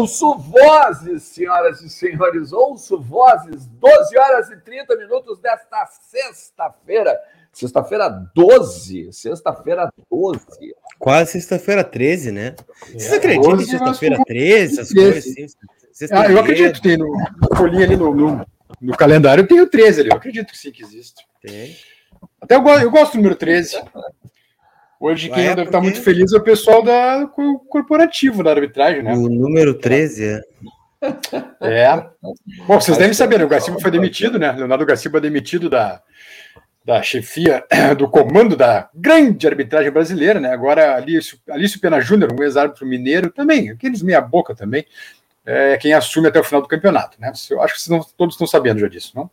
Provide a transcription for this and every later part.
Ouço vozes, senhoras e senhores, ouço vozes, 12 horas e 30 minutos desta sexta-feira. Sexta-feira 12, sexta-feira 12. Quase sexta-feira 13, né? Vocês é, acreditam em sexta-feira 13, essas coisas assim? Ah, eu acredito, tem no folhinha ali no, no, no, calendário, tem o 13 ali, eu acredito que sim que existe. Tem. Até eu, eu gosto do número 13. Hoje quem é deve estar muito feliz é o pessoal da corporativo da arbitragem, né? O número 13 é. É. Bom, vocês devem saber, né? o Garciba foi demitido, né? Leonardo Garciba demitido da, da chefia do comando da grande arbitragem brasileira, né? Agora Alício, Alício Pena Júnior, um ex-árbitro mineiro, também, aqueles meia boca também, é quem assume até o final do campeonato, né? Eu acho que vocês não, todos estão sabendo já disso, não?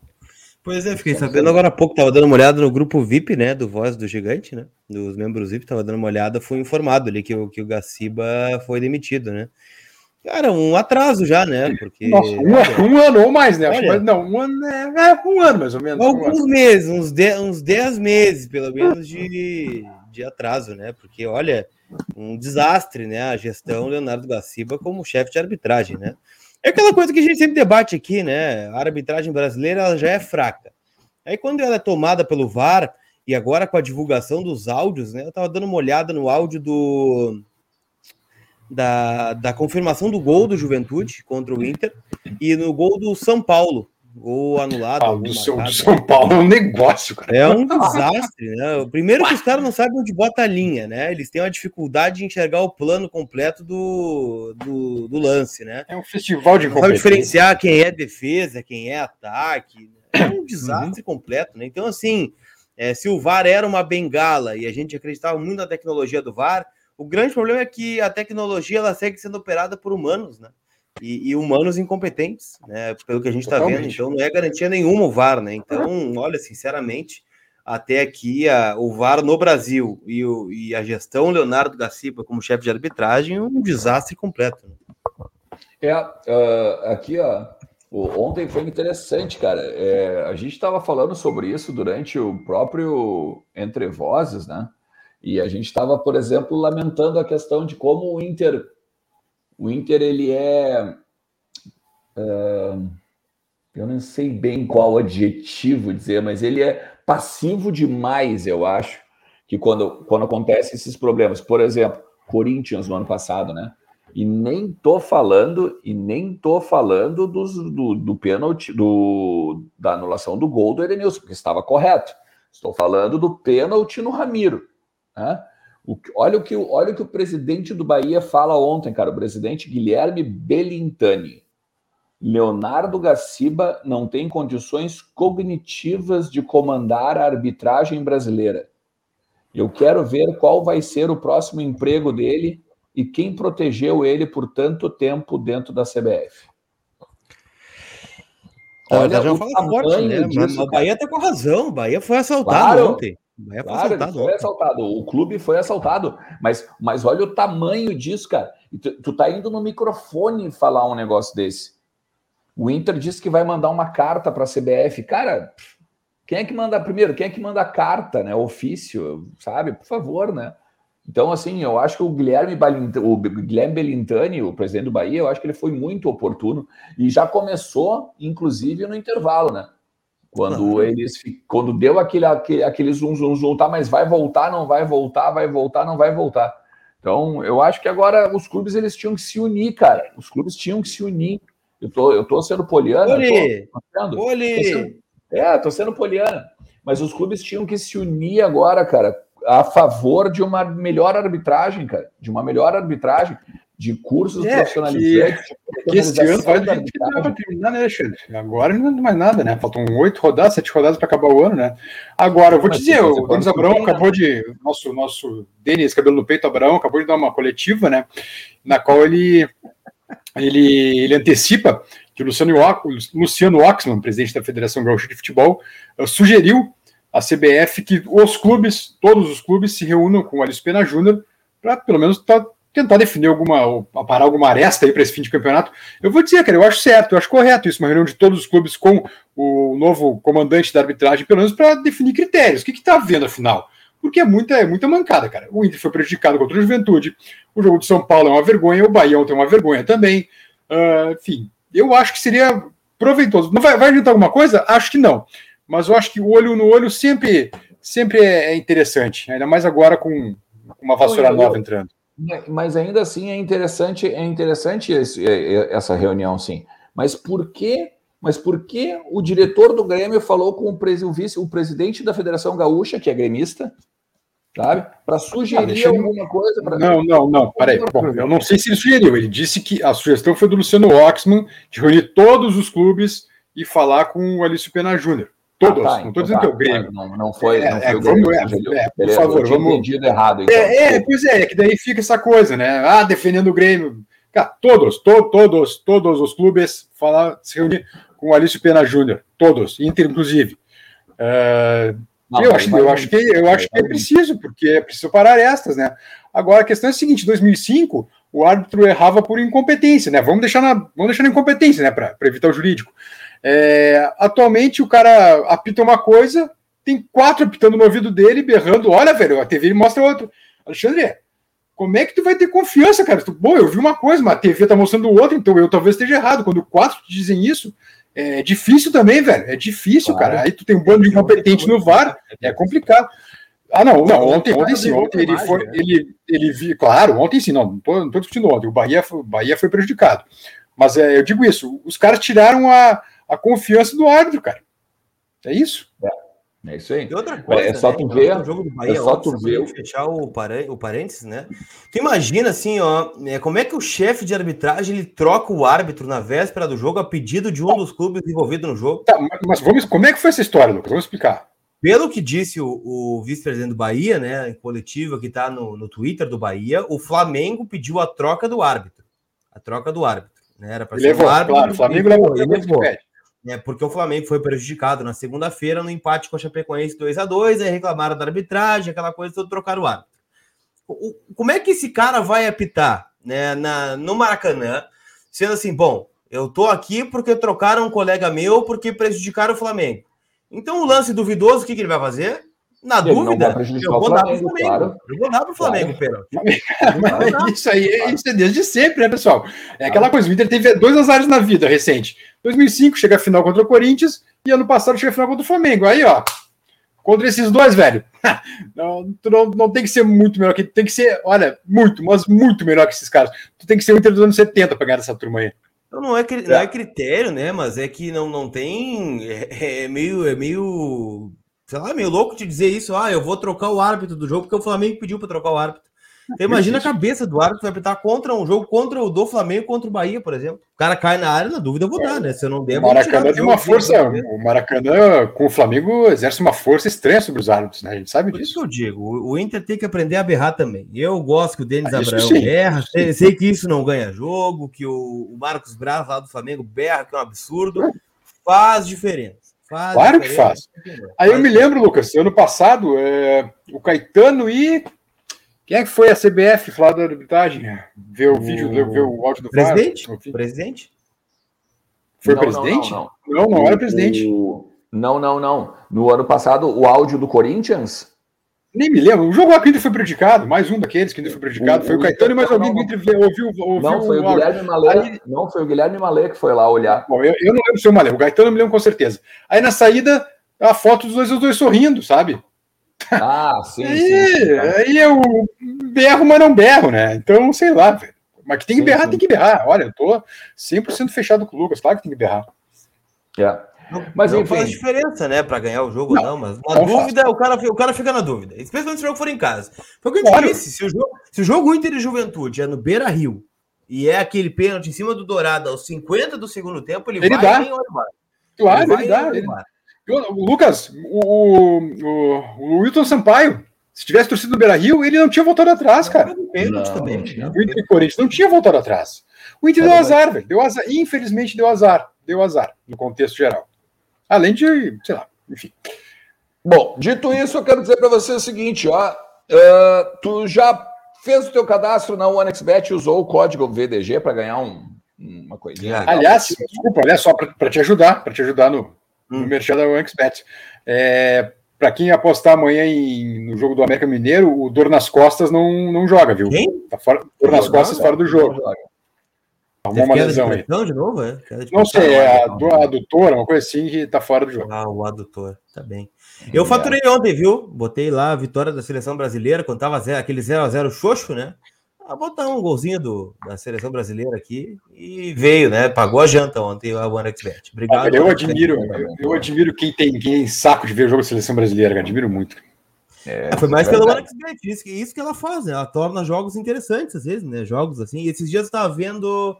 Pois é, fiquei sabendo agora há pouco, tava dando uma olhada no grupo VIP, né, do Voz do Gigante, né, dos membros VIP, tava dando uma olhada, fui informado ali que o, que o Gaciba foi demitido, né. Cara, um atraso já, né, porque... Nossa, um, um ano ou mais, né, olha, não, um ano, é, é, um ano mais ou menos. Alguns um meses, uns, de, uns dez meses, pelo menos, de, de atraso, né, porque, olha, um desastre, né, a gestão Leonardo Gaciba como chefe de arbitragem, né. É aquela coisa que a gente sempre debate aqui, né? A arbitragem brasileira ela já é fraca. Aí quando ela é tomada pelo VAR e agora com a divulgação dos áudios, né? Eu tava dando uma olhada no áudio do da, da confirmação do gol do Juventude contra o Inter e no gol do São Paulo. Gol anulado. Ah, do, seu, do, São Paulo é um negócio, cara. É um desastre, né? Primeiro que os caras não sabem onde bota a linha, né? Eles têm uma dificuldade de enxergar o plano completo do, do, do lance, né? É um festival de não sabe diferenciar quem é defesa, quem é ataque. É um desastre uhum. completo, né? Então, assim, é, se o VAR era uma bengala e a gente acreditava muito na tecnologia do VAR, o grande problema é que a tecnologia ela segue sendo operada por humanos, né? e, e, humanos incompetentes, né? Pelo que a gente está vendo, então não é garantia nenhuma o VAR, né? Então, olha, sinceramente, até aqui a, o VAR no Brasil e, o, e a gestão Leonardo Gacipa como chefe de arbitragem um desastre completo. Né? É, uh, aqui, ó, ontem foi interessante, cara. É, a gente estava falando sobre isso durante o próprio Entre Vozes, né? E a gente estava, por exemplo, lamentando a questão de como o Inter o Inter, ele é, é. eu não sei bem qual adjetivo dizer, mas ele é passivo demais, eu acho, que quando, quando acontecem esses problemas. Por exemplo, Corinthians no ano passado, né? E nem tô falando, e nem tô falando dos, do, do pênalti, do, da anulação do gol do Edenilson, porque estava correto. Estou falando do pênalti no Ramiro. Né? O, olha, o que, olha o que o presidente do Bahia fala ontem, cara. O presidente Guilherme Belintani. Leonardo Gaciba não tem condições cognitivas de comandar a arbitragem brasileira. Eu quero ver qual vai ser o próximo emprego dele e quem protegeu ele por tanto tempo dentro da CBF. Olha, já fala forte, né? Disso, o Bahia tá com razão. O Bahia foi assaltado claro. ontem. É claro, assaltado, foi assaltado. O clube foi assaltado. Mas, mas olha o tamanho disso, cara. Tu, tu tá indo no microfone falar um negócio desse. O Inter disse que vai mandar uma carta para a CBF. Cara, quem é que manda primeiro? Quem é que manda a carta, né? Ofício, sabe? Por favor, né? Então, assim, eu acho que o Guilherme, o Guilherme Belintani, o presidente do Bahia, eu acho que ele foi muito oportuno e já começou, inclusive, no intervalo, né? Quando eles quando deu aquele, aquele, aquele zoom, zoom, zoom, tá, mas vai voltar, não vai voltar, vai voltar, não vai voltar. Então, eu acho que agora os clubes eles tinham que se unir, cara. Os clubes tinham que se unir. Eu tô, eu tô sendo poliana. Oli, tô, tô, tô sendo, é, tô sendo poliana. Mas os clubes tinham que se unir agora, cara, a favor de uma melhor arbitragem, cara. De uma melhor arbitragem de cursos é, profissionalizantes. Que, que esse ano vai para terminar, né, Alexandre? Agora não tem mais nada, né? Faltam oito rodadas, sete rodadas para acabar o ano, né? Agora, eu vou Mas dizer, o Denis Abraão né? acabou de. Nosso, nosso Denis, cabelo no peito, Abraão, acabou de dar uma coletiva, né? Na qual ele, ele, ele antecipa que o Luciano, Luciano Oxman, presidente da Federação Gaúcha de Futebol, eh, sugeriu à CBF que os clubes, todos os clubes, se reúnam com o Alice Pena Júnior para pelo menos tá tentar definir alguma, parar alguma aresta aí para esse fim de campeonato. Eu vou dizer, cara, eu acho certo, eu acho correto isso, uma reunião de todos os clubes com o novo comandante da arbitragem, pelo menos para definir critérios. O que está vendo afinal? porque é muita, é muita mancada, cara. O Inter foi prejudicado contra o Juventude, o jogo de São Paulo é uma vergonha, o Bahia ontem é uma vergonha também. Uh, enfim, eu acho que seria proveitoso. Vai, vai adiantar alguma coisa? Acho que não. Mas eu acho que o olho no olho sempre, sempre é interessante, ainda mais agora com uma vassoura nova entrando. Mas ainda assim é interessante, é interessante esse, é, é, essa reunião, sim. Mas por que, mas por que o diretor do Grêmio falou com o, pres, o, vice, o presidente da Federação Gaúcha, que é gremista, sabe? Para sugerir ah, alguma eu... coisa. Pra... Não, não, não, peraí. Bom, eu não sei se ele sugeriu. Ele disse que a sugestão foi do Luciano Oxman de reunir todos os clubes e falar com o Alício Pena Júnior. Todos, ah, tá, não estou dizendo tá, que é o Grêmio. Não, não foi, é, não foi é, o Grêmio. É, é, por favor, vamos. entendido errado. Então. É, é, pois é, é que daí fica essa coisa, né? Ah, defendendo o Grêmio. Cara, todos, to, todos, todos os clubes falar, se reunir com o Alício Pena Júnior. Todos, Inter, inclusive. Uh, não, eu, acho, eu, acho que, eu acho que é preciso, porque é preciso parar estas, né? Agora, a questão é a seguinte: em 2005, o árbitro errava por incompetência, né? Vamos deixar na, vamos deixar na incompetência, né? Para evitar o jurídico. É, atualmente o cara apita uma coisa, tem quatro apitando no ouvido dele, berrando, olha, velho, a TV mostra outro. Alexandre, como é que tu vai ter confiança, cara? Tu, Bom, eu vi uma coisa, mas a TV tá mostrando outra, então eu talvez esteja errado. Quando quatro te dizem isso, é difícil também, velho. É difícil, claro. cara. Aí tu tem um bando de incompetente no VAR, é complicado. Ah, não, não, ontem, ontem sim, ontem ele foi, né? ele, ele vi, claro, ontem sim, não, não tô, não tô discutindo ontem, o Bahia, o Bahia foi prejudicado. Mas é, eu digo isso, os caras tiraram a, a confiança do árbitro, cara. É isso. É, é isso aí. E outra coisa, é, é só né, tu ver. O jogo do Bahia, é só tu ver. Fechar o, parê, o parênteses, né? Tu imagina assim, ó, é, como é que o chefe de arbitragem ele troca o árbitro na véspera do jogo a pedido de um dos clubes envolvidos no jogo? Tá, mas vamos, como é que foi essa história, Lucas? Vamos explicar. Pelo que disse o, o vice-presidente do Bahia, né, em coletiva que está no, no Twitter do Bahia, o Flamengo pediu a troca do árbitro. A troca do árbitro. Né? Era para ser levou, o árbitro. Claro, o Flamengo levou, ele levou. levou né, porque o Flamengo foi prejudicado na segunda-feira no empate com a Chapecoense 2 a 2 aí reclamaram da arbitragem, aquela coisa toda, trocaram o árbitro. O, como é que esse cara vai apitar né, na, no Maracanã, sendo assim, bom, eu tô aqui porque trocaram um colega meu porque prejudicaram o Flamengo. Então o lance duvidoso, o que, que ele vai fazer? Na ele dúvida, eu vou, dar pro Flamengo. Claro. Eu vou dar pro Flamengo, claro. Mas isso aí isso é desde sempre, né, pessoal? É aquela coisa, o Inter teve dois azares na vida recente. 2005 chega a final contra o Corinthians e ano passado chega a final contra o Flamengo. Aí, ó, contra esses dois, velho, não, tu não, não tem que ser muito melhor que tem que ser, olha, muito, mas muito melhor que esses caras. Tu tem que ser o Inter dos anos 70 para ganhar essa turma aí. Não, não, é, não é critério, né? Mas é que não, não tem. É, é meio. É meio sei lá, meio louco te dizer isso. Ah, eu vou trocar o árbitro do jogo porque o Flamengo pediu para trocar o árbitro. Então, imagina a cabeça do árbitro vai apitar contra um jogo contra o do Flamengo contra o Bahia, por exemplo. O cara cai na área, na dúvida eu vou dar, né? Se eu não der, o Maracanã tem uma força. O Maracanã com o Flamengo exerce uma força estranha sobre os árbitros, né? A gente sabe por disso. Isso que eu digo. O Inter tem que aprender a berrar também. Eu gosto que o Denis ah, Abraão berra. Sei, sei, que isso não ganha jogo, que o, Marcos Braz lá do Flamengo berra, que é um absurdo. Faz diferença. Faz claro que faz. Aí eu me lembro, Lucas, ano passado, é, o Caetano e. Quem é que foi a CBF falar da arbitragem? Ver o, o vídeo, ver o áudio do presidente? VAR? Presidente? Foi não, presidente? Não, não, não. não, era presidente. O... Não, não, não. No ano passado, o áudio do Corinthians nem me lembro. O jogo aqui foi prejudicado, mais um daqueles que ainda foi prejudicado. O, foi o Caetano e mais alguém que ouviu, ouviu. Não, foi o, o Guilherme Malê. Aí... Não, foi o Guilherme Malê que foi lá olhar. Bom, eu, eu não lembro se o Malê. O Caetano me lembro com certeza. Aí na saída, a foto dos dois, os dois sorrindo, sabe? Ah, sim. aí, sim, sim aí eu berro, mas não berro, né? Então, sei lá, velho. Mas que tem que sim, berrar, sim. tem que berrar. Olha, eu tô 100% fechado com o Lucas, claro que tem que berrar. Yeah. Não, mas não enfim. faz diferença, né, para ganhar o jogo, não. não mas na dúvida, o cara, o cara fica na dúvida. Especialmente se o jogo for em casa. Foi o que eu te disse: se o, jogo, se o jogo Inter e Juventude é no Beira Rio e é aquele pênalti em cima do Dourado aos 50 do segundo tempo, ele, ele vai dá. em Claro, ele, ele dá. Ele... O, Lucas, o, o, o Wilton Sampaio, se tivesse torcido no Beira Rio, ele não tinha voltado atrás, cara. Pênalti também. O Inter e Corinthians não tinha voltado atrás. O Inter deu azar, velho. Deu azar. Infelizmente deu azar. Deu azar, no contexto geral. Além de, sei lá, enfim. Bom, dito isso, eu quero dizer para você o seguinte, ó, uh, tu já fez o teu cadastro na OneXBet e usou o código VDG para ganhar um, uma coisinha. Legal. Aliás, desculpa, olha só para te ajudar, para te ajudar no, hum. no merchan da OneXBet. É, para quem apostar amanhã em, no jogo do América Mineiro, o dor nas costas não, não joga, viu? Quem? Tá fora, dor nas costas fora do jogo. Arrumou uma lesão aí. De novo, é? De não sei, é a, a adutora, uma coisa assim, que tá fora do jogo. Ah, o adutor, tá bem. Eu faturei ontem, viu? Botei lá a vitória da seleção brasileira, quando tava zero, aquele 0x0 xoxo, né? a botar um golzinho do, da seleção brasileira aqui e veio, né? Pagou a janta ontem a OneXBet. Obrigado. Ah, eu admiro, eu, eu, admiro quem tem, quem saco de ver o jogo da seleção brasileira, admiro muito. É, foi mais é pela OneXBet, isso, isso que ela faz, né? Ela torna jogos interessantes às vezes, né? Jogos assim. E esses dias eu estava vendo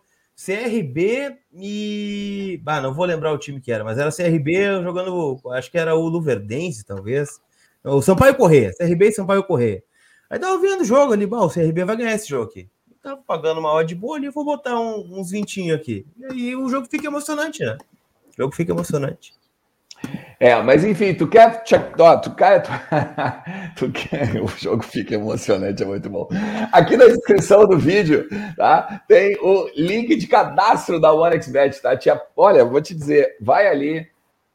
CRB e. Bah, não vou lembrar o time que era, mas era CRB jogando. Acho que era o Luverdense, talvez. O Sampaio Correia, CRB e Sampaio Correia. Aí tava vendo o jogo ali, bom, o CRB vai ganhar esse jogo aqui. Tava pagando uma odd boa ali, vou botar um, uns 20 aqui. E aí o jogo fica emocionante, né? O jogo fica emocionante. É, mas enfim, tu quer. Ó, tu quer, tu, quer. O jogo fica emocionante, é muito bom. Aqui na descrição do vídeo, tá? Tem o link de cadastro da OneXBet, tá? Tia, olha, vou te dizer, vai ali,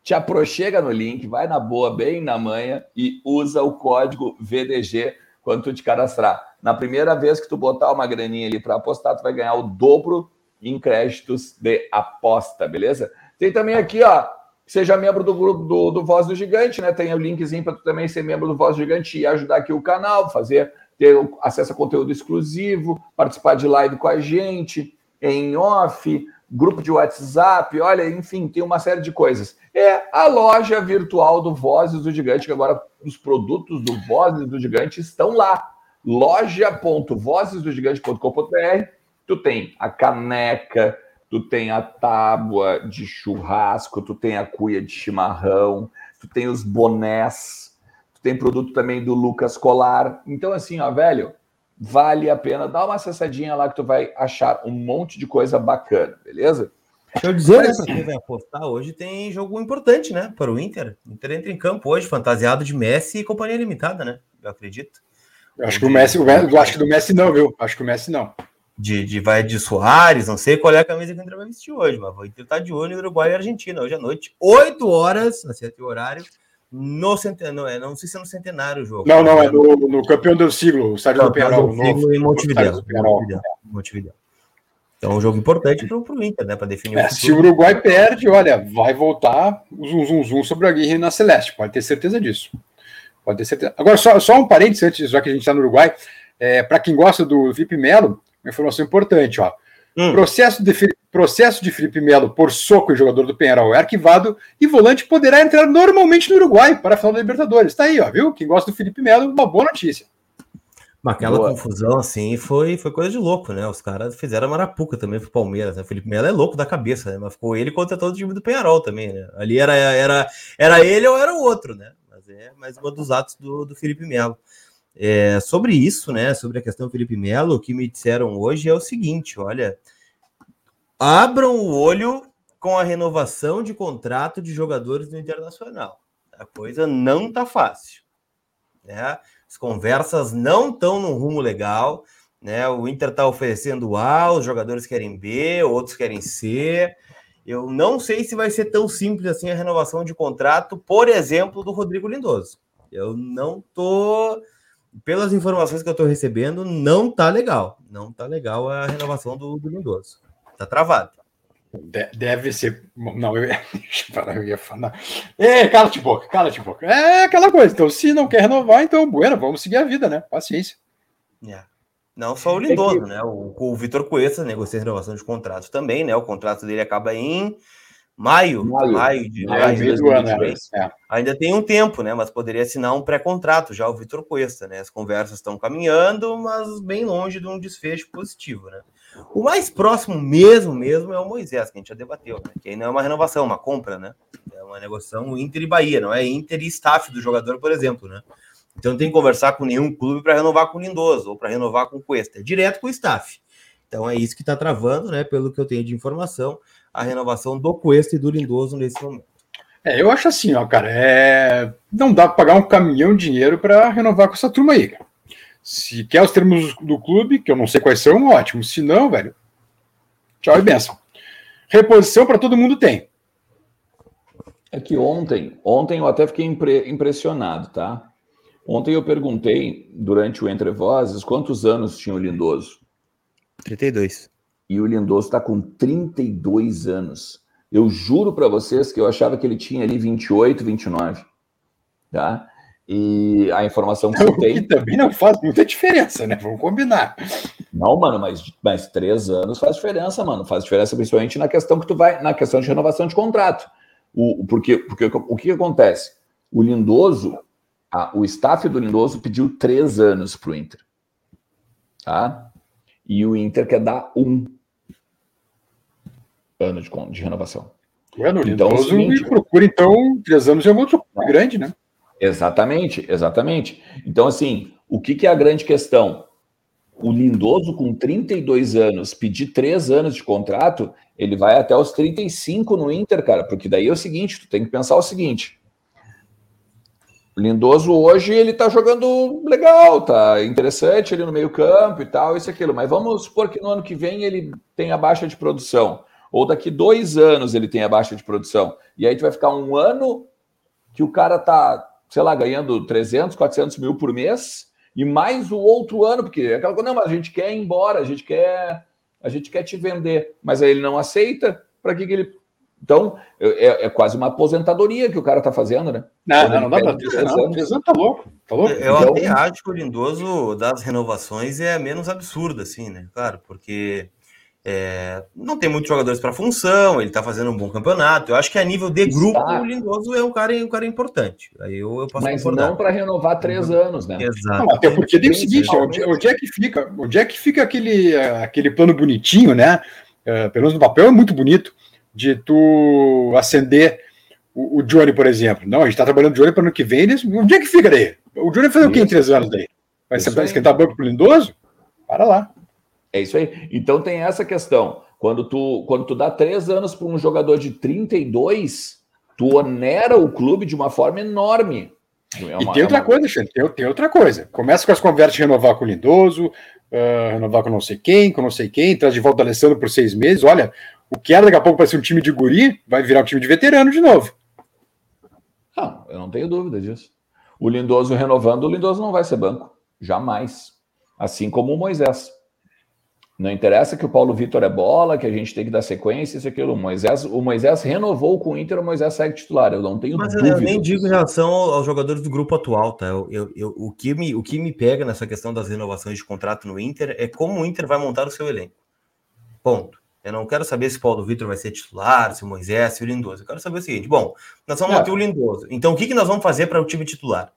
te aproxega no link, vai na boa, bem na manhã e usa o código VDG quando tu te cadastrar. Na primeira vez que tu botar uma graninha ali para apostar, tu vai ganhar o dobro em créditos de aposta, beleza? Tem também aqui, ó, seja membro do grupo do, do Voz do Gigante, né? Tem o linkzinho para tu também ser membro do Voz do Gigante e ajudar aqui o canal, fazer ter acesso a conteúdo exclusivo, participar de live com a gente, em off, grupo de WhatsApp, olha, enfim, tem uma série de coisas. É a loja virtual do Vozes do Gigante, que agora os produtos do Vozes do Gigante estão lá. loja.vozesdogigante.com.br. Tu tem a caneca, tu tem a tábua de churrasco, tu tem a cuia de chimarrão, tu tem os bonés, tu tem produto também do Lucas Colar. Então, assim, ó, velho, vale a pena. Dá uma acessadinha lá que tu vai achar um monte de coisa bacana, beleza? Deixa eu dizer, né, para quem vai apostar, hoje tem jogo importante, né, para o Inter. O Inter entra em campo hoje, fantasiado de Messi e companhia limitada, né? Eu acredito. Eu acho que o Messi, o Messi, eu acho que do Messi não, viu? Acho que o Messi não. De, de vai de Soares, não sei qual é a camisa que o Inter vai vestir hoje, mas Inter tá de olho no Uruguai e Argentina hoje à noite, 8 horas, acertei o horário, no centenário, é, não sei se é no centenário o jogo. Não, não, é no, no campeão do siglo, o estádio do Penarol. Em Montevideo. Montevideo. Então, é um jogo importante para o Inter, né? Para definir é, o Se o Uruguai perde, olha, vai voltar o zum, zum, zum sobre a Aguirre na Celeste, pode ter certeza disso. Pode ter certeza. Agora, só, só um parênteses antes, já que a gente está no Uruguai, é, para quem gosta do Felipe Melo, uma informação importante, ó. Hum. Processo, de, processo de Felipe Melo por soco e jogador do Penharol é arquivado e volante poderá entrar normalmente no Uruguai para a final da Libertadores. Está aí, ó, viu? Quem gosta do Felipe Melo, uma boa notícia. Mas aquela Boa. confusão, assim, foi, foi coisa de louco, né? Os caras fizeram a marapuca também pro Palmeiras, né? O Felipe Melo é louco da cabeça, né? Mas ficou ele contra todo o time do Penharol também, né? Ali era, era, era ele ou era o outro, né? Mas é mais um dos atos do, do Felipe Melo. É, sobre isso, né? Sobre a questão Felipe Melo, o que me disseram hoje é o seguinte: olha, abram o olho com a renovação de contrato de jogadores do Internacional. A coisa não tá fácil, né? As conversas não estão num rumo legal, né? O Inter está oferecendo A, os jogadores querem B, outros querem C. Eu não sei se vai ser tão simples assim a renovação de contrato, por exemplo, do Rodrigo Lindoso. Eu não tô, pelas informações que eu estou recebendo, não tá legal. Não tá legal a renovação do, do Lindoso. Tá travado. Deve ser. Não, eu, eu ia falar. É, cala-te boca, cala-te boca. É aquela coisa. Então, se não quer renovar, então, bueno, vamos seguir a vida, né? Paciência. É. Não só o Lindoso, é que... né? O, o Vitor Coessa negocia renovação de contrato também, né? O contrato dele acaba em maio, maio, maio de maio, de 2023. Ano, é. Ainda tem um tempo, né? Mas poderia assinar um pré-contrato já o Vitor Cuesta, né? As conversas estão caminhando, mas bem longe de um desfecho positivo, né? O mais próximo mesmo, mesmo, é o Moisés, que a gente já debateu, né? Que aí não é uma renovação, é uma compra, né? É uma negociação Inter e Bahia, não é Inter e staff do jogador, por exemplo, né? Então não tem que conversar com nenhum clube para renovar com o Lindoso ou para renovar com o Cuesta, é direto com o staff. Então é isso que está travando, né? Pelo que eu tenho de informação, a renovação do Cuesta e do Lindoso nesse momento. É, eu acho assim, ó, cara, é... não dá para pagar um caminhão de dinheiro para renovar com essa turma aí, cara. Se quer os termos do clube, que eu não sei quais são, ótimo. Se não, velho, tchau e benção. Reposição para todo mundo tem. É que ontem, ontem eu até fiquei impre, impressionado, tá? Ontem eu perguntei, durante o Entre Vozes, quantos anos tinha o Lindoso? 32. E o Lindoso está com 32 anos. Eu juro para vocês que eu achava que ele tinha ali 28, 29. Tá? E a informação que você tem. também não faz muita diferença, né? Vamos combinar. Não, mano, mas, mas três anos faz diferença, mano. Faz diferença principalmente na questão que tu vai, na questão de renovação de contrato. O, porque, porque o que, que acontece? O Lindoso, a, o staff do Lindoso pediu três anos para o Inter. Tá? E o Inter quer dar um ano de, de renovação. Bueno, então, Lindoso é seguinte, procura, então, três anos é um outro grande, né? Exatamente, exatamente. Então, assim, o que, que é a grande questão? O Lindoso, com 32 anos, pedir três anos de contrato, ele vai até os 35 no Inter, cara, porque daí é o seguinte, tu tem que pensar o seguinte. Lindoso hoje ele tá jogando legal, tá interessante ali no meio-campo e tal, isso e aquilo, mas vamos supor que no ano que vem ele tenha baixa de produção, ou daqui dois anos ele tenha baixa de produção, e aí tu vai ficar um ano que o cara tá, sei lá, ganhando 300, 400 mil por mês, e mais o outro ano, porque é aquela coisa, não, mas a gente quer ir embora, a gente quer, a gente quer te vender, mas aí ele não aceita, para que, que ele. Então, é, é, quase uma aposentadoria que o cara tá fazendo, né? Não, não, não dá para três anos. tá louco, tá louco. Eu então, até acho que o Lindoso das renovações é menos absurdo, assim, né? Claro, porque é, não tem muitos jogadores para função, ele está fazendo um bom campeonato. Eu acho que a nível de grupo, Está. o Lindoso é um cara, um cara importante. Aí eu, eu posso Mas concordar. não para renovar três uhum. anos, né? Exato. Não, até porque tem o seguinte: onde, é que fica, onde é que fica aquele, aquele plano bonitinho, né? Uh, pelo menos no papel é muito bonito, de tu acender o, o Johnny, por exemplo. Não, a gente está trabalhando o Johnny para o ano que vem. Onde é que fica daí? O Johnny vai fazer o quê em três anos daí? Vai esquentar banco pro Lindoso? Para lá. É isso aí. Então tem essa questão. Quando tu, quando tu dá três anos para um jogador de 32, tu onera o clube de uma forma enorme. É uma, e tem outra é uma... coisa, Xande, tem, tem, outra coisa. Começa com as conversas de renovar com o Lindoso, uh, renovar com não sei quem, com não sei quem, traz de volta o Alessandro por seis meses. Olha, o que era daqui a pouco para ser um time de guri, vai virar um time de veterano de novo. Não, eu não tenho dúvida disso. O Lindoso renovando, o Lindoso não vai ser banco. Jamais. Assim como o Moisés. Não interessa que o Paulo Vitor é bola, que a gente tem que dar sequência, isso aquilo. O Moisés, o Moisés renovou com o Inter, o Moisés segue titular. Eu não tenho Mas dúvida. eu nem digo em relação aos jogadores do grupo atual, tá? Eu, eu, eu, o, que me, o que me pega nessa questão das renovações de contrato no Inter é como o Inter vai montar o seu elenco. Ponto. Eu não quero saber se o Paulo Vitor vai ser titular, se o Moisés, se o Lindoso. Eu quero saber o seguinte: bom, nós vamos é. manter o Lindoso. Então, o que, que nós vamos fazer para o time titular?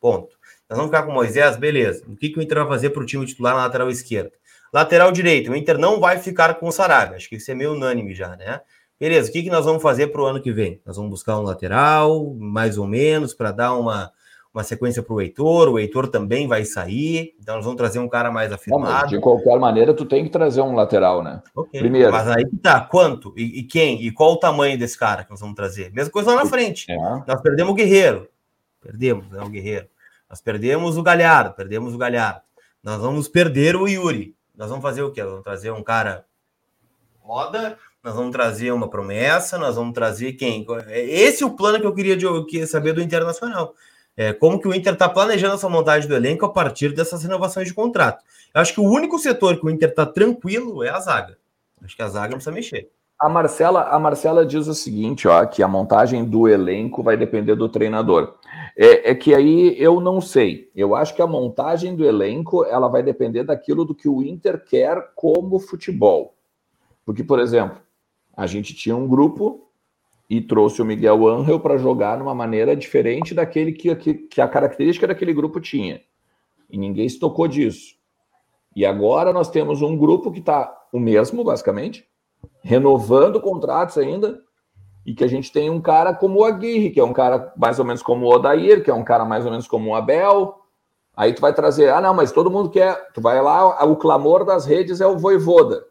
Ponto. Nós vamos ficar com o Moisés, beleza. O que, que o Inter vai fazer para o time titular na lateral esquerda? Lateral direito, o Inter não vai ficar com o Sarabia. Acho que isso é meio unânime já, né? Beleza, o que, que nós vamos fazer para o ano que vem? Nós vamos buscar um lateral, mais ou menos, para dar uma, uma sequência para o Heitor. O Heitor também vai sair, então nós vamos trazer um cara mais afirmado. Não, de qualquer maneira, tu tem que trazer um lateral, né? Okay. Primeiro. Mas aí tá, quanto? E, e, quem? E qual o tamanho desse cara que nós vamos trazer? Mesma coisa lá na frente. É. Nós perdemos o Guerreiro. Perdemos, né? O Guerreiro. Nós perdemos o Galhardo, perdemos o Galhardo. Nós vamos perder o Yuri. Nós vamos fazer o quê? Nós vamos trazer um cara roda, nós vamos trazer uma promessa, nós vamos trazer quem? Esse é o plano que eu queria de, saber do Internacional. É, como que o Inter está planejando essa montagem do elenco a partir dessas renovações de contrato. Eu acho que o único setor que o Inter está tranquilo é a zaga. Acho que a zaga não precisa mexer. A Marcela, a Marcela diz o seguinte, ó, que a montagem do elenco vai depender do treinador. É, é, que aí eu não sei. Eu acho que a montagem do elenco ela vai depender daquilo do que o Inter quer como futebol. Porque, por exemplo, a gente tinha um grupo e trouxe o Miguel Angel para jogar numa maneira diferente daquele que, que, que, a característica daquele grupo tinha. E ninguém se tocou disso. E agora nós temos um grupo que está o mesmo, basicamente, renovando contratos ainda, e que a gente tem um cara como o Aguirre, que é um cara mais ou menos como o Odair, que é um cara mais ou menos como o Abel. Aí tu vai trazer, ah, não, mas todo mundo quer. Tu vai lá, o clamor das redes é o Voivoda.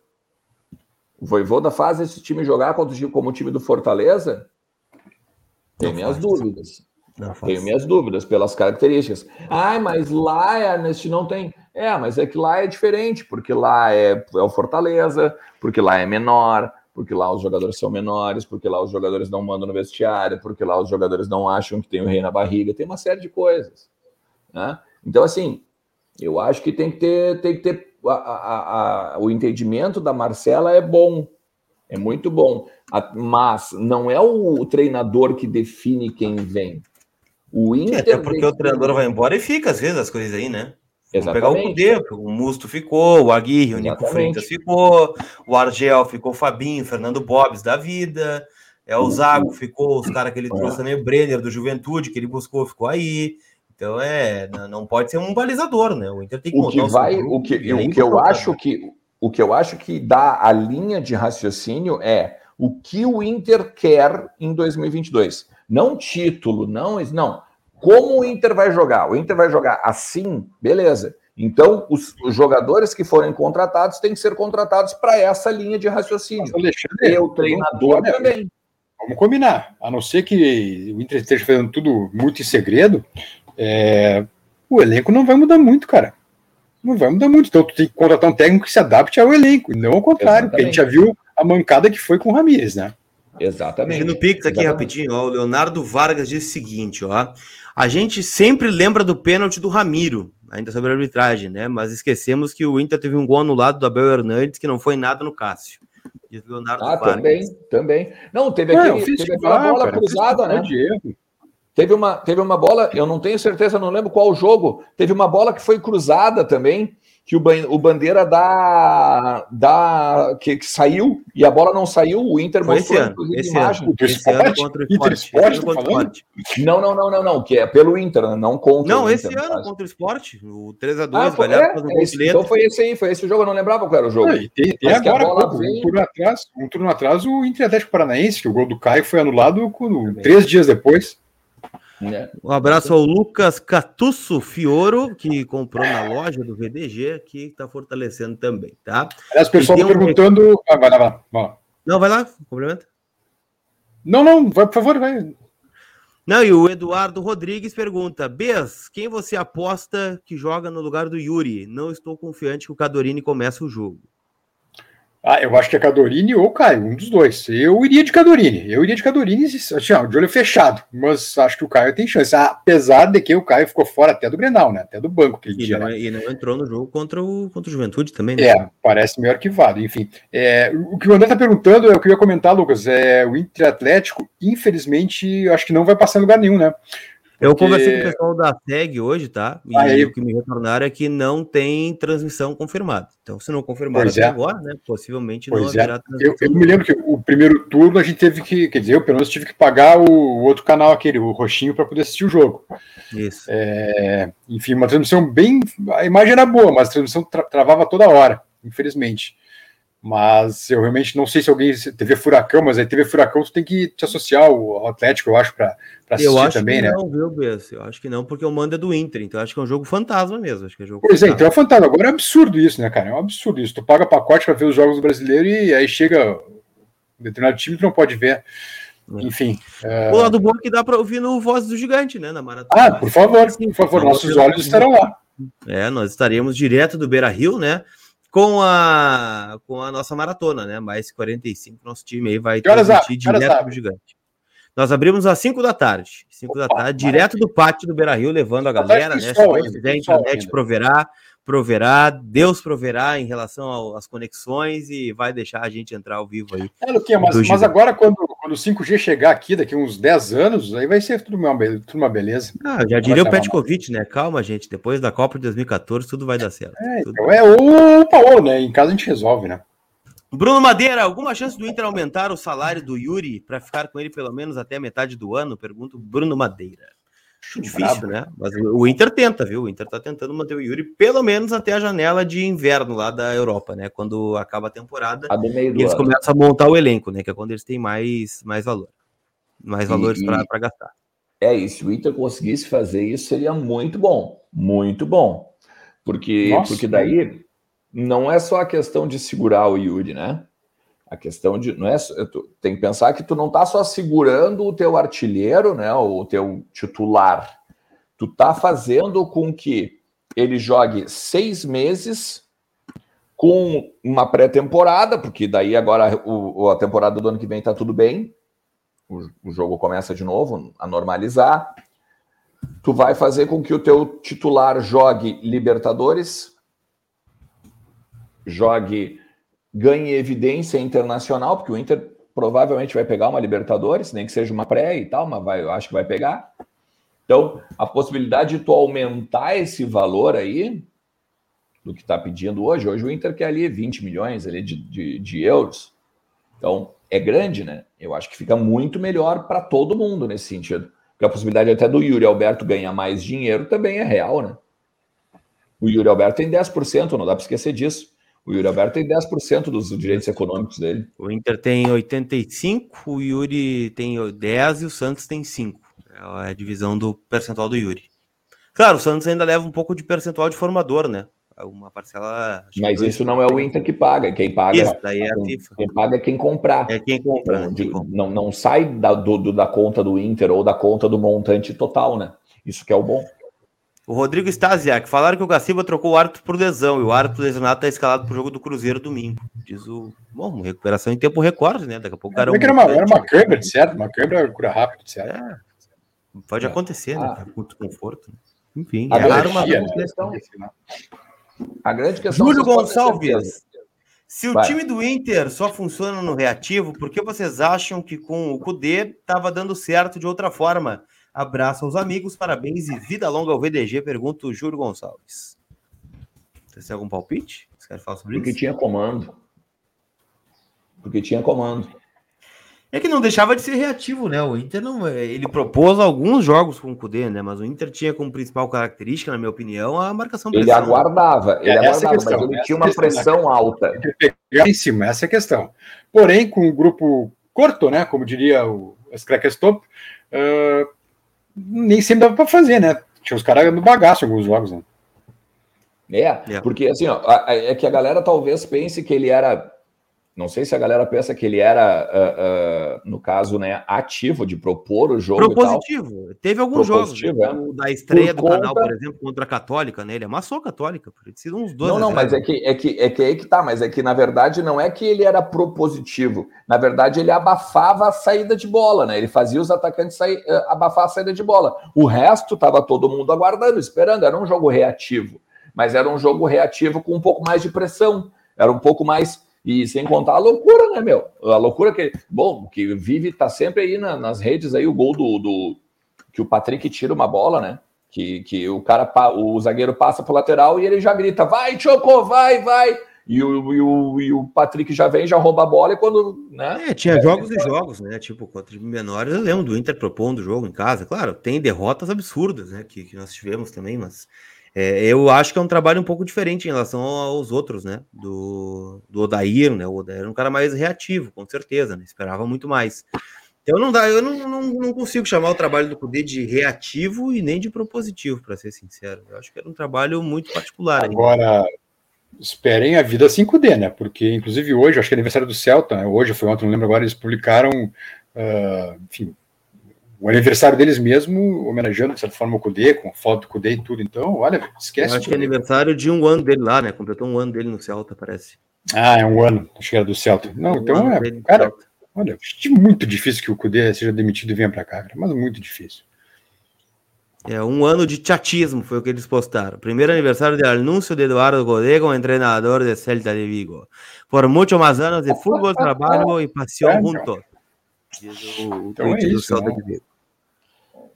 O Voivoda faz esse time jogar como o time do Fortaleza? Tenho minhas dúvidas. Tenho minhas dúvidas pelas características. Ah, mas lá, Ernest, não tem. É, mas é que lá é diferente, porque lá é, é o Fortaleza, porque lá é menor, porque lá os jogadores são menores, porque lá os jogadores não mandam no vestiário, porque lá os jogadores não acham que tem o rei na barriga, tem uma série de coisas. Né? Então, assim, eu acho que tem que ter, tem que ter a, a, a, o entendimento da Marcela é bom, é muito bom, mas não é o treinador que define quem vem. O Inter. Até porque o treinador vai embora e fica, às vezes, as coisas aí, né? Exatamente. pegar o Cudê, o Musto ficou, o Aguirre, o Nico Freitas ficou, o Argel ficou, o Fabinho, o Fernando Bobes da vida, é o Zago ficou, os caras que ele trouxe também, o Brenner do Juventude, que ele buscou, ficou aí. Então é, não pode ser um balizador, né? O Inter tem que o que vai, o que, o que eu acho que o que eu acho que dá a linha de raciocínio é o que o Inter quer em 2022. Não título, não, não como o Inter vai jogar? O Inter vai jogar assim, beleza. Então, os, os jogadores que forem contratados têm que ser contratados para essa linha de raciocínio. e o treinador vamos, também. Vamos combinar. A não ser que o Inter esteja fazendo tudo muito em segredo, é... o elenco não vai mudar muito, cara. Não vai mudar muito. Então, tu tem que contratar um técnico que se adapte ao elenco, e não ao contrário, Exatamente. porque a gente já viu a mancada que foi com o Ramires, né? Exatamente. No Pix aqui Exatamente. rapidinho, ó, o Leonardo Vargas diz o seguinte, ó. A gente sempre lembra do pênalti do Ramiro, ainda sobre a arbitragem, né? Mas esquecemos que o Inter teve um gol anulado do Abel Hernandes que não foi nada no Cássio. Diz Leonardo ah, Vargas. também, também. Não, teve, aquele, teve aquela bola cara, cruzada, né? Teve uma, teve uma bola, eu não tenho certeza, não lembro qual jogo. Teve uma bola que foi cruzada também, que o, o Bandeira dá, dá que, que, saiu e a bola não saiu, o Inter Foi mostrou esse ano, esse imagem. Ano, esse ano contra o Inter Esporte, tá Não, não, não, não, não, que é pelo Inter, né, não contra Não, esse Inter, ano contra o Esporte, o 3x2, ah, foi, é, é esse, Então foi esse aí, foi esse jogo, eu não lembrava qual era o jogo. e tem, tem agora, vem... um, turno atrás, um turno atrás, o Inter Atlético Paranaense, que o gol do Caio foi anulado com, três dias depois. Né? Um abraço ao Lucas Catusso Fioro, que comprou na loja do VDG, que está fortalecendo também, tá? As pessoas estão perguntando. Um... Ah, vai lá, vai lá. Não, vai lá, complementa. Não, não, vai, por favor, vai. Não, e o Eduardo Rodrigues pergunta: Bes, quem você aposta que joga no lugar do Yuri? Não estou confiante que o Cadorini comece o jogo. Ah, eu acho que é Cadorini ou Caio, um dos dois. Eu iria de Cadorini. Eu iria de Cadorini assim, de olho fechado. Mas acho que o Caio tem chance. Apesar de que o Caio ficou fora até do Grenal, né? Até do banco que ele e Não, né? E não entrou no jogo contra o, contra o Juventude também, né? É, parece meio arquivado. Enfim, é, o que o André tá perguntando, é o que eu ia comentar, Lucas, é o Inter Atlético, infelizmente, acho que não vai passar em lugar nenhum, né? Eu conversei com o pessoal da SEG hoje, tá? E aí, o que me retornaram é que não tem transmissão confirmada. Então, se não confirmaram até é. agora, né? Possivelmente pois não é. haverá transmissão. Eu, eu, me lembro que o primeiro turno a gente teve que, quer dizer, eu pelo menos tive que pagar o, o outro canal aquele, o roxinho, para poder assistir o jogo. Isso. É, enfim, uma transmissão bem. A imagem era boa, mas a transmissão tra travava toda hora, infelizmente. Mas eu realmente não sei se alguém. TV Furacão, mas aí TV Furacão tu tem que te associar ao Atlético, eu acho, para assistir eu acho também, que né? Não, viu, Bess? Eu acho que não, porque o mando é do Inter, então eu acho que é um jogo fantasma mesmo. Acho que é jogo pois fantasma. é, então é fantasma. Agora é absurdo isso, né, cara? É um absurdo isso. Tu paga pacote para ver os jogos do brasileiro e aí chega um determinado time que não pode ver. É. Enfim. É... O lado bom é que dá para ouvir no Voz do Gigante, né? Na maratona. Ah, por favor, por favor, nossos olhos estarão lá. É, nós estaremos direto do Beira Rio, né? Com a, com a nossa maratona, né? Mais 45, nosso time aí vai transmitir direto do gigante. Nós abrimos às 5 da tarde. 5 da tarde, direto do pátio do Beira Rio, levando a galera, né? Se Deus quiser, a internet proverá, proverá, Deus proverá em relação às conexões e vai deixar a gente entrar ao vivo aí. É, Luquinha, mas, mas agora, quando, quando o 5G chegar aqui, daqui uns 10 anos, aí vai ser tudo uma, tudo uma beleza. Ah, já diria o Petkovic, né? Calma, gente. Depois da Copa de 2014, tudo vai dar certo. É, tudo... então é o Paulo, né? Em casa a gente resolve, né? Bruno Madeira, alguma chance do Inter aumentar o salário do Yuri para ficar com ele pelo menos até a metade do ano? Pergunto Bruno Madeira. Acho difícil, Bravo. né? Mas o Inter tenta, viu? O Inter tá tentando manter o Yuri pelo menos até a janela de inverno lá da Europa, né? Quando acaba a temporada. A e eles ano. começam a montar o elenco, né? Que é quando eles têm mais, mais valor. Mais valores para gastar. É isso. Se o Inter conseguisse fazer isso, seria muito bom. Muito bom. Porque, porque daí não é só a questão de segurar o Yuri, né? A questão de não é tem que pensar que tu não tá só segurando o teu artilheiro, né, o teu titular. Tu tá fazendo com que ele jogue seis meses com uma pré-temporada, porque daí agora o, a temporada do ano que vem está tudo bem, o, o, jogo começa de novo a normalizar. Tu vai fazer com que o teu titular jogue Libertadores, jogue, ganhe evidência internacional, porque o Inter provavelmente vai pegar uma Libertadores, nem que seja uma pré e tal, mas vai, eu acho que vai pegar. Então, a possibilidade de tu aumentar esse valor aí do que está pedindo hoje. Hoje o Inter quer ali 20 milhões ali de, de, de euros. Então, é grande, né? Eu acho que fica muito melhor para todo mundo nesse sentido. Porque a possibilidade até do Yuri Alberto ganhar mais dinheiro também é real, né? O Yuri Alberto tem 10%, não dá para esquecer disso. O Yuri Alberto tem 10% dos direitos econômicos dele. O Inter tem 85, o Yuri tem 10 e o Santos tem 5. É a divisão do percentual do Yuri. Claro, o Santos ainda leva um pouco de percentual de formador, né? uma parcela. Mas isso não é o Inter que paga, quem paga. Isso, daí é a FIFA. Quem paga é quem comprar. É quem compra. Não, não, não sai da, do, da conta do Inter ou da conta do montante total, né? Isso que é o bom. O Rodrigo Stasiak, falaram que o Gaciba trocou o árbitro por lesão e o árbitro lesionado está escalado para o jogo do Cruzeiro domingo. Diz o. Bom, recuperação em tempo recorde, né? Daqui a pouco o cara. É, era, uma, era uma câmera, de certo? Uma câmera cura rápido, de certo? É, pode é. acontecer, né? Ah. Com muito conforto. Enfim, a é raro uma né? questão. A grande questão Júlio Gonçalves. Se o Vai. time do Inter só funciona no reativo, por que vocês acham que com o Cudê estava dando certo de outra forma? Abraço aos amigos, parabéns e vida longa ao VDG, pergunta o Júlio Gonçalves. Você tem algum palpite? Você quer falar sobre Porque isso? tinha comando. Porque tinha comando. É que não deixava de ser reativo, né? O Inter não. É, ele propôs alguns jogos com o Kudê, né? Mas o Inter tinha como principal característica, na minha opinião, a marcação Ele aguardava, ele é, aguardava, questão, mas ele tinha uma pressão alta. Em cima, essa é a questão. Porém, com um grupo curto, né? Como diria o Skrekestop, uh, nem sempre dava para fazer, né? Tinha os caras no bagaço alguns jogos, né? É, é, porque assim, ó, é que a galera talvez pense que ele era não sei se a galera pensa que ele era, uh, uh, no caso, né, ativo de propor o jogo. Propositivo. Teve alguns jogos. Né? É. Da estreia por do conta... canal, por exemplo, contra a Católica, né? Ele amassou a Católica. Sido uns dois. Não, não, mas é que, é, que, é que aí que tá. Mas é que, na verdade, não é que ele era propositivo. Na verdade, ele abafava a saída de bola, né? Ele fazia os atacantes sair, uh, abafar a saída de bola. O resto tava todo mundo aguardando, esperando. Era um jogo reativo. Mas era um jogo reativo com um pouco mais de pressão. Era um pouco mais e sem contar a loucura, né, meu? A loucura que, bom, que vive, tá sempre aí na, nas redes aí o gol do, do, que o Patrick tira uma bola, né? Que, que o cara, o zagueiro passa pro lateral e ele já grita: vai, Choco, vai, vai. E o, e, o, e o Patrick já vem, já rouba a bola e quando. Né, é, tinha jogos e jogos, né? Tipo, contra menores, eu lembro do Inter propondo o jogo em casa. Claro, tem derrotas absurdas, né? Que, que nós tivemos também, mas é, eu acho que é um trabalho um pouco diferente em relação aos outros, né? Do, do Odair, né? O Odair era um cara mais reativo, com certeza, né? Esperava muito mais. Então não dá, eu não, não, não consigo chamar o trabalho do Cudê de reativo e nem de propositivo, para ser sincero. Eu acho que era um trabalho muito particular. Agora, ainda. esperem a vida 5D, né? Porque, inclusive, hoje, acho que é aniversário do Celta, né? hoje foi ontem, não lembro agora, eles publicaram, uh, enfim, o aniversário deles mesmo, homenageando, de certa forma, o Kudê, com foto do Kudê e tudo. Então, olha, esquece. Eu acho que é aniversário de um ano dele lá, né? Completou um ano dele no Celta, parece. Ah, é um ano, acho que era do Celta. Não, um então, é, cara, olha, muito difícil que o Kudê seja demitido e venha para cá, mas muito difícil. É, um ano de chatismo foi o que eles postaram. Primeiro aniversário de anúncio de Eduardo Godé como treinador de Celta de Vigo. Por muito mais anos de futebol, trabalho e paixão é, juntos. Diz o, o então é isso, de Vigo.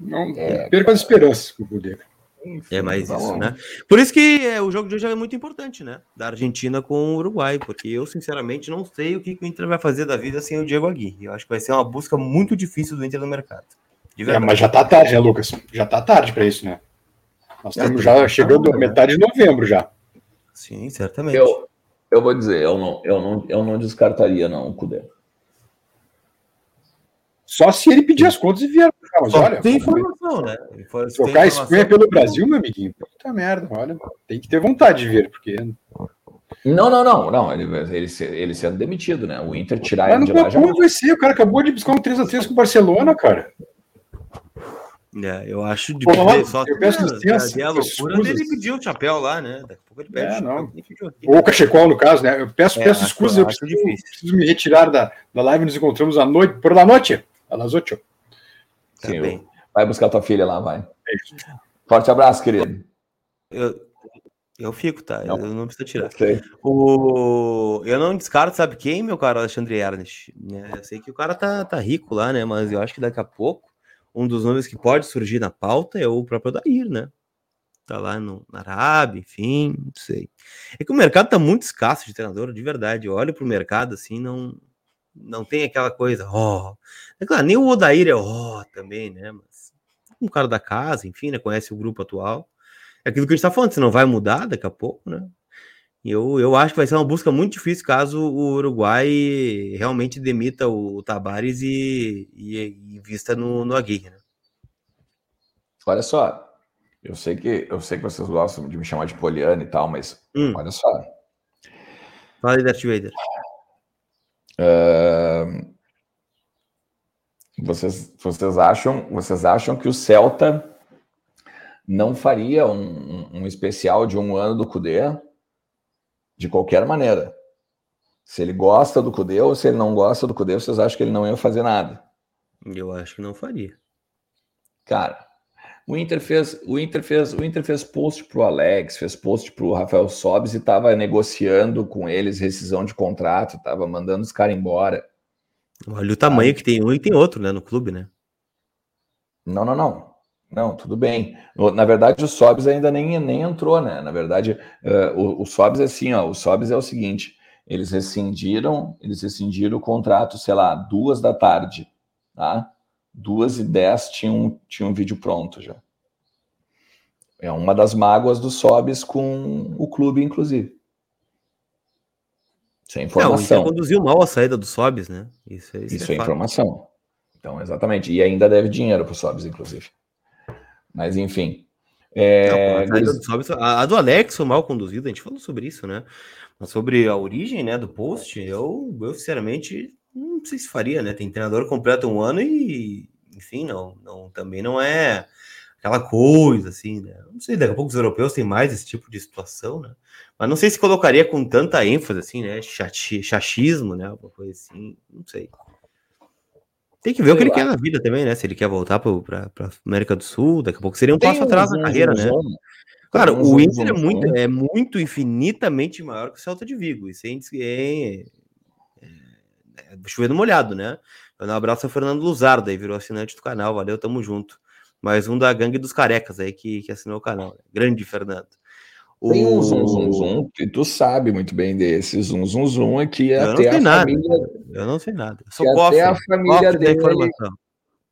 Não é, perca as esperanças com o poder. É mais tá isso, né? Por isso que é, o jogo de hoje é muito importante, né? Da Argentina com o Uruguai, porque eu, sinceramente, não sei o que, que o Inter vai fazer da vida sem o Diego Aguirre. Eu acho que vai ser uma busca muito difícil do Inter no mercado. É, mas já tá tarde, né, Lucas? Já tá tarde para isso, né? Nós é, estamos já chegando a metade de novembro já. Sim, certamente. Eu, eu vou dizer, eu não, eu não, eu não descartaria, não, o Cudê. Só se ele pedir as contas e vier. Mas olha, tem informação, né? Trocar espanha pelo Brasil, meu amiguinho, puta merda, olha, tem que ter vontade de ver, porque. Não, não, não, não. Ele, ele, ele sendo demitido, né? O Inter tirar mas ele de lá já. Como vai ser? O cara acabou de buscar um 3x3 com o Barcelona, cara. É, eu acho de Pô, só eu peço licença. É, a loucura ele pediu o chapéu lá, né? Daqui a pouco ele pede. É, não. Ou o cachecol, no caso, né? Eu peço, é, peço acho, eu, eu preciso, preciso, me retirar da, da live. Nos encontramos à noite, por la noite, às 8. Tá Sim, vai buscar tua filha lá, vai. É Forte abraço, querido. Eu, eu fico, tá? Não. Eu não preciso tirar. O... Eu não descarto, sabe quem, meu cara? Alexandre Ernest. Né? Eu sei que o cara tá, tá rico lá, né? Mas eu acho que daqui a pouco um dos nomes que pode surgir na pauta é o próprio Dair, né? Tá lá no, na Arábia, enfim, não sei. É que o mercado tá muito escasso de treinador, de verdade. Eu olho pro mercado assim, não não tem aquela coisa, ó. É claro, nem o Odair é ó também, né? Mas um cara da casa, enfim, né? Conhece o grupo atual. É aquilo que a gente tá falando, se não vai mudar daqui a pouco, né? E Eu, eu acho que vai ser uma busca muito difícil caso o Uruguai realmente demita o Tabares e, e, e vista no, no Aguirre, né? Olha só, eu sei que eu sei que vocês gostam de me chamar de Poliana e tal, mas Hum, olha só. fala aí, Darth Vader. Vocês, vocês acham vocês acham que o Celta não faria um, um- um especial de um ano do Cudê de qualquer maneira? Se ele gosta do Cudê ou se ele não gosta do Cudê, vocês acham que ele não ia fazer nada? Eu acho que não faria. Cara, o Inter fez, o Inter fez, o Inter fez post pro Alex, fez post pro Rafael Sobis e tava negociando com eles rescisão de contrato, tava mandando os caras embora. Olha o tamanho que tem um e tem outro, né, no clube, né? Não, não, não. Não, tudo bem. Na verdade, o Sobis ainda nem, nem entrou, né? Na verdade, eh, o, o Sobis é assim, ó. O Sobis é o seguinte: eles rescindiram, eles rescindiram o contrato, sei lá, duas da tarde, tá? Duas e dez tinha um, tinha um vídeo pronto já. É uma das mágoas do Sobis com o clube, inclusive. Sem É, informação. conduziu mal a saída do Sobis, né? Isso, é- Isso, isso é, é informação. Então, exatamente. E ainda deve dinheiro para o Sobis, inclusive. Mas, enfim. É, Não, a, do Sobis- a- a do Alex foi mal conduzida, a gente falou sobre isso, né? Mas sobre a origem, né, do post, eu, eu sinceramente não sei se faria, né? Tem treinador completo um ano e, enfim, não, não, também não é aquela coisa assim, né? Não sei, daqui a pouco os europeus têm mais esse tipo de situação, né? Mas não sei se colocaria com tanta ênfase assim, né? Chachi, chachismo, né? Alguma coisa assim, não sei. Tem que ver o que Sei ele lá. quer na vida também, né? Se ele quer voltar para América do Sul, daqui a pouco seria um Tem passo atrás na carreira, né? um o Inter é muito, é muito infinitamente maior que o Celta de Vigo. Isso é, é chovendo molhado, né? Eu um abraço ao Fernando Luzardo, aí virou assinante do canal. Valeu, tamo junto. Mais um da gangue dos carecas aí que, que assinou o canal. né? Grande Fernando. Tem um O- zoom, zoom, zoom, que tu sabe muito bem desse zoom, zoom, zoom, é que Eu não até a nada. família, Eu não sei nada. Eu sou cofre, até a família dele, informação.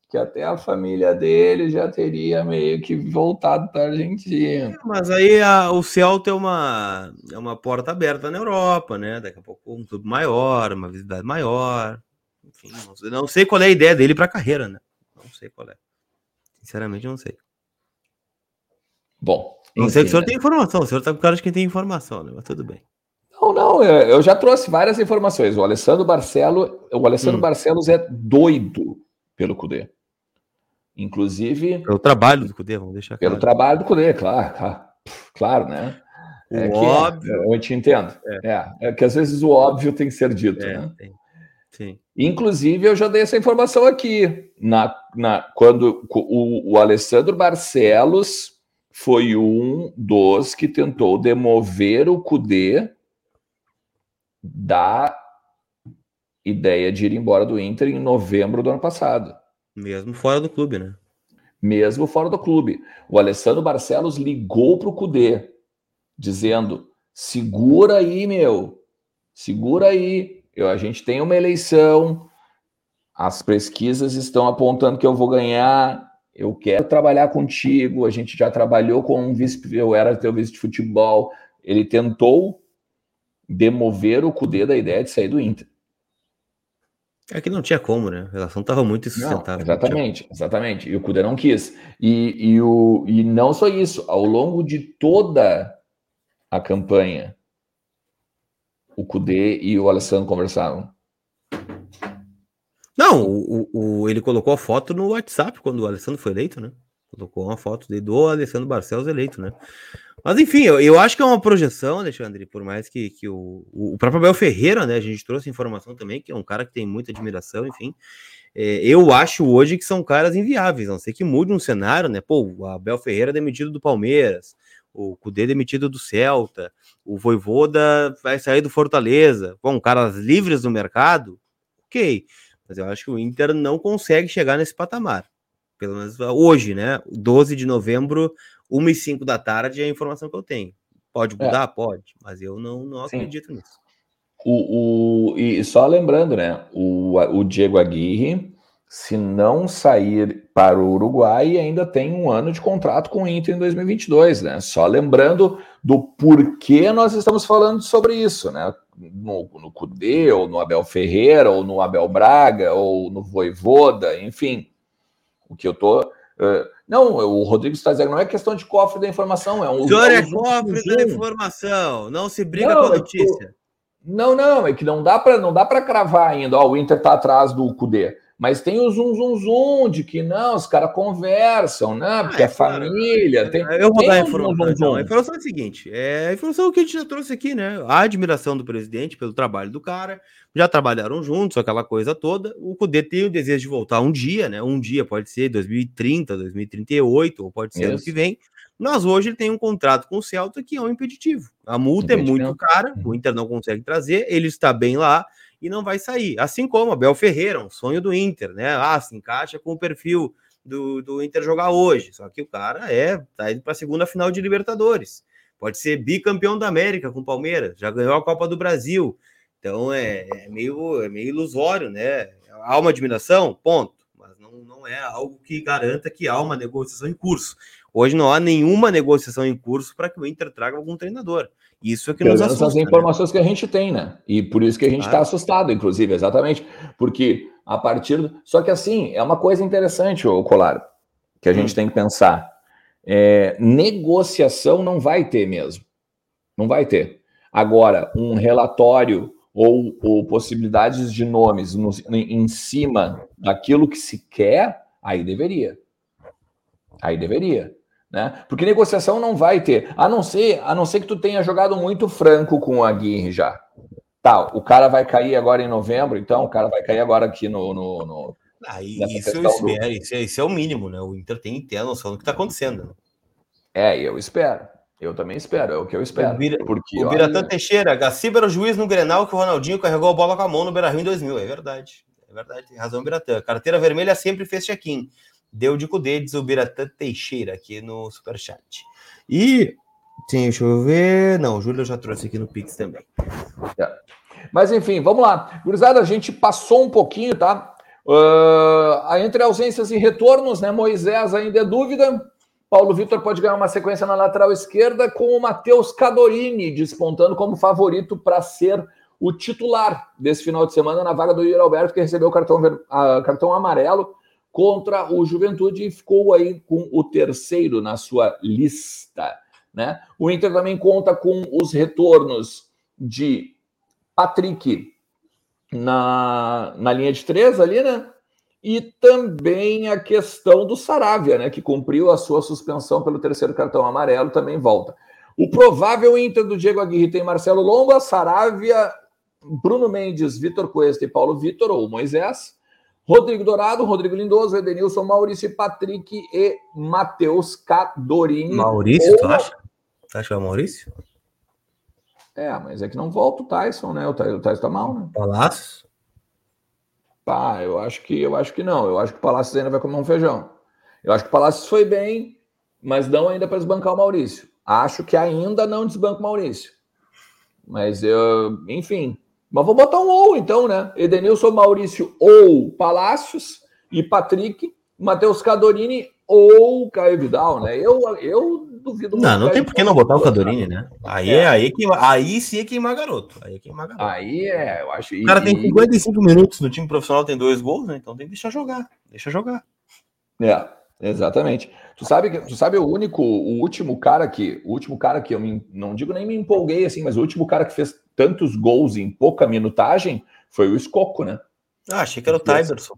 Que até a família dele já teria meio que voltado para a Argentina. Mas aí a- o Celta é uma, é uma porta aberta na Europa, né? Daqui a pouco um clube maior, uma visibilidade maior. Enfim, não sei, não sei qual é a ideia dele para a carreira, né? Não sei qual é. Sinceramente, não sei. Bom, Não sei que o senhor né? tem informação. O senhor tá com cara de quem tem informação, né? Mas tudo bem. Não, não, é, eu já trouxe várias informações. O Alessandro Barcelo, o Alessandro Hum. Barcelos é doido pelo Cudê. Inclusive, Pelo trabalho do Cudê, vamos deixar pelo claro. trabalho do Cudê, claro, tá. Claro, né? O É que é, óbvio. eu te entendo. É. é, que às vezes o óbvio tem que ser dito, É, né? tem. Sim. Inclusive, eu já dei essa informação aqui. Na, na, quando o, o Alessandro Barcelos foi um dos que tentou demover o Cudê da ideia de ir embora do Inter em novembro do ano passado, Mesmo fora do clube, né? mesmo fora do clube. O Alessandro Barcelos ligou para o Cudê, dizendo: segura aí, meu, segura aí. Eu, a gente tem uma eleição, as pesquisas estão apontando que eu vou ganhar. Eu quero trabalhar contigo. A gente já trabalhou com um vice, eu era teu vice de futebol. Ele tentou demover o Cudê da ideia de sair do Inter. É que não tinha como, né? A relação tava muito Não, insustentável. exatamente, exatamente. E o Cudê não quis. E, e, o, e não só isso, ao longo de toda a campanha, o Cudê e o Alessandro conversavam. Não, o, o- o- ele colocou a foto no WhatsApp quando o Alessandro foi eleito, né? Colocou uma foto de, do Alessandro Barcelos eleito, né? Mas enfim, eu, eu acho que é uma projeção, Alexandre, por mais que, que o, o próprio Abel Ferreira, né? A gente trouxe informação também, que é um cara que tem muita admiração, enfim. É, eu acho hoje que são caras inviáveis, não ser que mude um cenário, né? Pô, o Abel Ferreira demitido do Palmeiras, o Cudê demitido do Celta, o Voivoda vai sair do Fortaleza. Bom, caras livres do mercado, ok. Mas eu acho que o Inter não consegue chegar nesse patamar. Pelo menos hoje, né? 12 de novembro, 1 e 5 da tarde é a informação que eu tenho. Pode é. mudar? É. Pode, mas eu não, não acredito nisso. O, o, e só lembrando, né? O, o Diego Aguirre, se não sair para o Uruguai, ainda tem um ano de contrato com o Inter em 2022, né? Só lembrando do porquê nós estamos falando sobre isso, né? No, no Cudê, ou no Abel Ferreira, ou no Abel Braga, ou no Voivoda, enfim. O que eu tô. Uh, não, o Rodrigo está dizendo, não é questão de cofre da informação, é um. O senhor é cofre da informação, não se briga não, com a é notícia. Não, não, é que não dá para não dá para cravar ainda. Ó, o Inter está atrás do Cudê. Mas tem o zum, zum, zum de que não, os caras conversam, né? Porque ah, é, é família. Tem, eu vou dar a informação. Zum, A informação é a seguinte: é a informação que a gente já trouxe aqui, né? A admiração do presidente pelo trabalho do cara. Já trabalharam juntos, aquela coisa toda. O Cudê tem o desejo de voltar um dia, né? Um dia pode ser 2030, 2038, ou pode ser Isso. ano que vem. Mas hoje ele tem um contrato com o Celta que é um impeditivo. A multa é muito cara, o Inter não consegue trazer, ele está bem lá e não vai sair. Assim como Abel Ferreira, um sonho do Inter, né? Ah, se encaixa com o perfil do, do Inter jogar hoje. Só que o cara é, tá indo para a segunda final de Libertadores. Pode ser bicampeão da América com o Palmeiras, já ganhou a Copa do Brasil. Então é, é meio, é meio ilusório, né? Há uma admiração, ponto. Mas não, não é algo que garanta que há uma negociação em curso. Hoje não há nenhuma negociação em curso para que o Inter traga algum treinador. Isso é que nos assusta. as né? informações né? que a gente tem, né? E por isso que a gente está assustado, inclusive, exatamente. Porque a partir. Só que assim, é uma coisa interessante, o Colar, que a gente hum. tem que pensar. É, negociação não vai ter mesmo. Não vai ter. Agora, um relatório ou, ou possibilidades de nomes no, em cima daquilo que se quer, aí deveria. Aí deveria. Né? Porque negociação não vai ter, a não ser, a não ser que tu tenha jogado muito franco com o Aguirre já. Tá, o cara vai cair agora em novembro, então o cara vai cair agora aqui no. no, no ah, isso, eu espero, do... isso, é, isso, é, o mínimo, né? O Inter tem que ter a noção do que está acontecendo. Né? É, eu espero. Eu também espero, é o que eu espero. O, Bira, porque, o Biratã olha... Teixeira, Gaciba era o juiz no Grenal que o Ronaldinho carregou a bola com a mão no Beira Rio em 2000. É verdade. É verdade, tem razão, Biratã. Carteira vermelha sempre fez check-in. Deu de Cudê, diz o Biratã Teixeira aqui no Superchat. E, sim, deixa eu ver. Não, o Júlio já trouxe aqui no Pix também. É. Mas enfim, vamos lá. Gurizada, a gente passou um pouquinho, tá? Uh, entre ausências e retornos, né? Moisés ainda é dúvida. Paulo Vitor pode ganhar uma sequência na lateral esquerda com o Matheus Cadorini despontando como favorito para ser o titular desse final de semana na vaga do Yuri Alberto, que recebeu cartão, uh, cartão amarelo contra o Juventude e ficou aí com o terceiro na sua lista. Né? O Inter também conta com os retornos de Patrick na, na linha de três ali, né? E também a questão do Saravia, né? Que cumpriu a sua suspensão pelo terceiro cartão amarelo, também volta. O provável Inter do Diego Aguirre tem Marcelo Lomba, Saravia, Bruno Mendes, Vitor Cuesta e Paulo Vitor, ou Moisés. Rodrigo Dourado, Rodrigo Lindoso, Edenilson, Maurício Patrick e Matheus Cadorini. Maurício, ou... tu acha? Tu acha que é o Maurício? É, mas é que não volta o Tyson, né? O Tyson tá mal, né? Palácios? Pá, eu acho que eu acho que não. Eu acho que o Palácios ainda vai comer um feijão. Eu acho que o Palácios foi bem, mas não ainda para desbancar o Maurício. Acho que ainda não desbanca o Maurício. Mas eu, enfim, mas vou botar um ou então, né? Edenilson Maurício ou Palácios e Patrick, Matheus Cadorini ou Caio Vidal, né? Eu, eu duvido muito. Não, não tem por que não botar o Cadorini, né? Aí, é. é aí, que, aí sim é queimar garoto. Aí é queimar garoto. Aí é, eu acho. O cara tem 55 minutos no time profissional, tem dois gols, né? Então tem que deixar jogar. Deixa jogar. É, exatamente. Tu sabe, tu sabe o único, o último cara que, o último cara que eu me, não digo nem me empolguei assim, mas o último cara que fez tantos gols em pouca minutagem foi o Escoco, né? Ah, achei que era o Tyberson.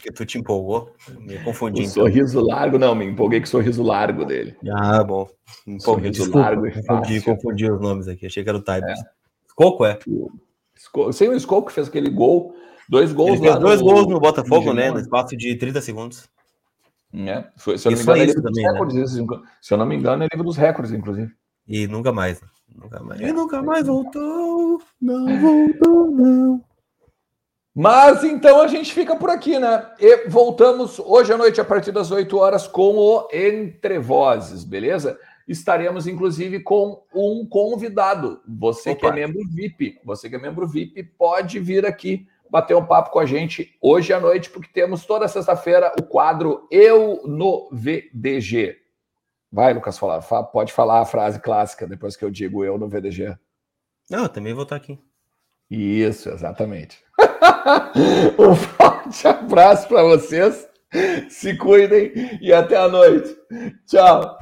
que tu te empolgou. Me confundi. O então. sorriso largo, não, me empolguei com o sorriso largo dele. Ah, bom. Me sorriso desculpa, largo e confundi, confundi os nomes aqui. Achei que era o Type. É. Escoco, é? Sem o Escoco que fez aquele gol. Dois gols Ele fez dois no... gols no Botafogo, né? No espaço de 30 segundos. É, foi, se eu não me engano, também, recordes, né? Se eu não me engano, é livro dos recordes, inclusive. E nunca mais, né? Nunca mais. E nunca mais voltou. Não voltou, não. Mas então a gente fica por aqui, né? E voltamos hoje à noite, a partir das 8 horas, com o Entre Vozes, beleza? Estaremos, inclusive, com um convidado. Você Opa. que é membro VIP, você que é membro VIP, pode vir aqui bater um papo com a gente hoje à noite, porque temos toda sexta-feira o quadro Eu no VDG. Vai, Lucas, falar. Pode falar a frase clássica depois que eu digo eu no VDG. Não, eu também vou estar aqui. Isso, exatamente. um forte abraço para vocês. Se cuidem e até a noite. Tchau.